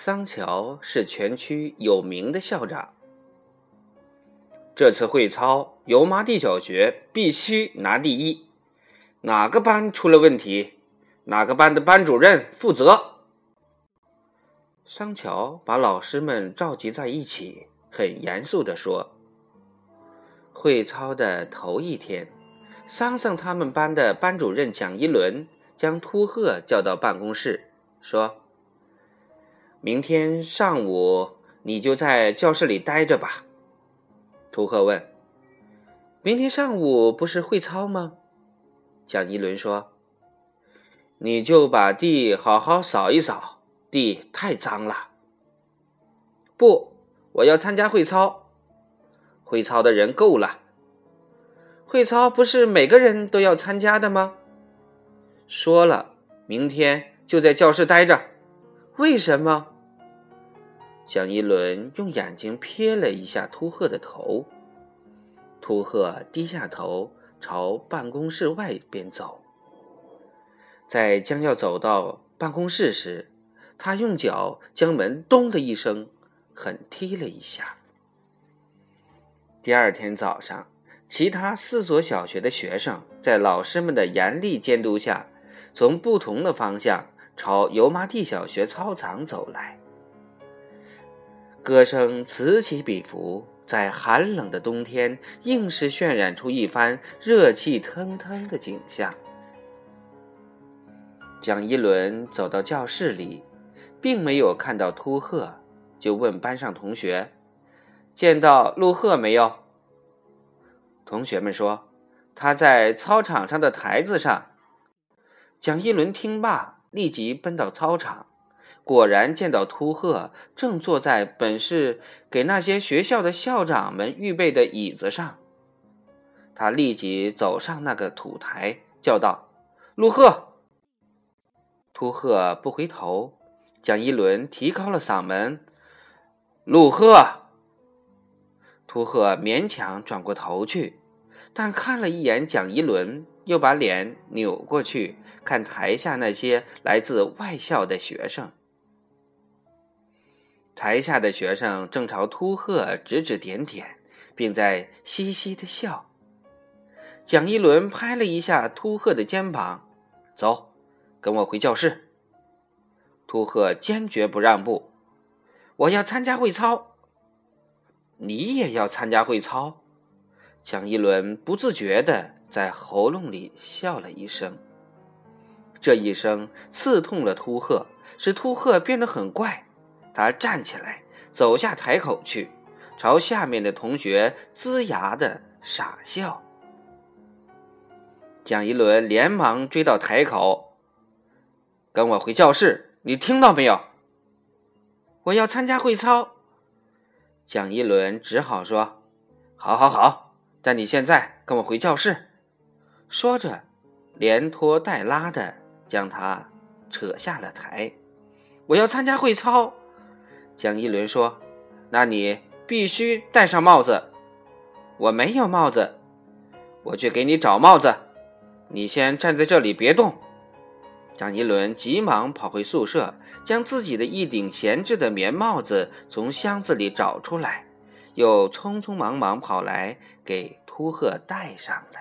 桑乔是全区有名的校长。这次会操，油麻地小学必须拿第一。哪个班出了问题，哪个班的班主任负责。桑乔把老师们召集在一起，很严肃地说：“会操的头一天，桑桑他们班的班主任蒋一伦将秃鹤叫到办公室，说。”明天上午你就在教室里待着吧。图赫问：“明天上午不是会操吗？”蒋一伦说：“你就把地好好扫一扫，地太脏了。”不，我要参加会操。会操的人够了。会操不是每个人都要参加的吗？说了，明天就在教室待着。为什么？蒋一伦用眼睛瞥了一下秃鹤的头，秃鹤低下头朝办公室外边走。在将要走到办公室时，他用脚将门“咚”的一声狠踢了一下。第二天早上，其他四所小学的学生在老师们的严厉监督下，从不同的方向。朝油麻地小学操场走来，歌声此起彼伏，在寒冷的冬天，硬是渲染出一番热气腾腾的景象。蒋一伦走到教室里，并没有看到秃鹤，就问班上同学：“见到陆鹤没有？”同学们说：“他在操场上的台子上。”蒋一伦听罢。立即奔到操场，果然见到秃鹤正坐在本是给那些学校的校长们预备的椅子上。他立即走上那个土台，叫道：“陆鹤！”秃鹤不回头。蒋一伦提高了嗓门：“陆鹤！”秃鹤勉强转过头去，但看了一眼蒋一伦。又把脸扭过去看台下那些来自外校的学生。台下的学生正朝秃鹤指指点点，并在嘻嘻的笑。蒋一伦拍了一下秃鹤的肩膀：“走，跟我回教室。”秃鹤坚决不让步：“我要参加会操。”“你也要参加会操？”蒋一伦不自觉的。在喉咙里笑了一声，这一声刺痛了秃鹤，使秃鹤变得很怪。他站起来，走下台口去，朝下面的同学龇牙的傻笑。蒋一伦连忙追到台口，跟我回教室，你听到没有？我要参加会操。蒋一伦只好说：“好，好，好，但你现在跟我回教室。”说着，连拖带拉的将他扯下了台。我要参加会操，蒋一伦说：“那你必须戴上帽子。”我没有帽子，我去给你找帽子。你先站在这里，别动。蒋一伦急忙跑回宿舍，将自己的一顶闲置的棉帽子从箱子里找出来，又匆匆忙忙跑来给秃鹤戴上了。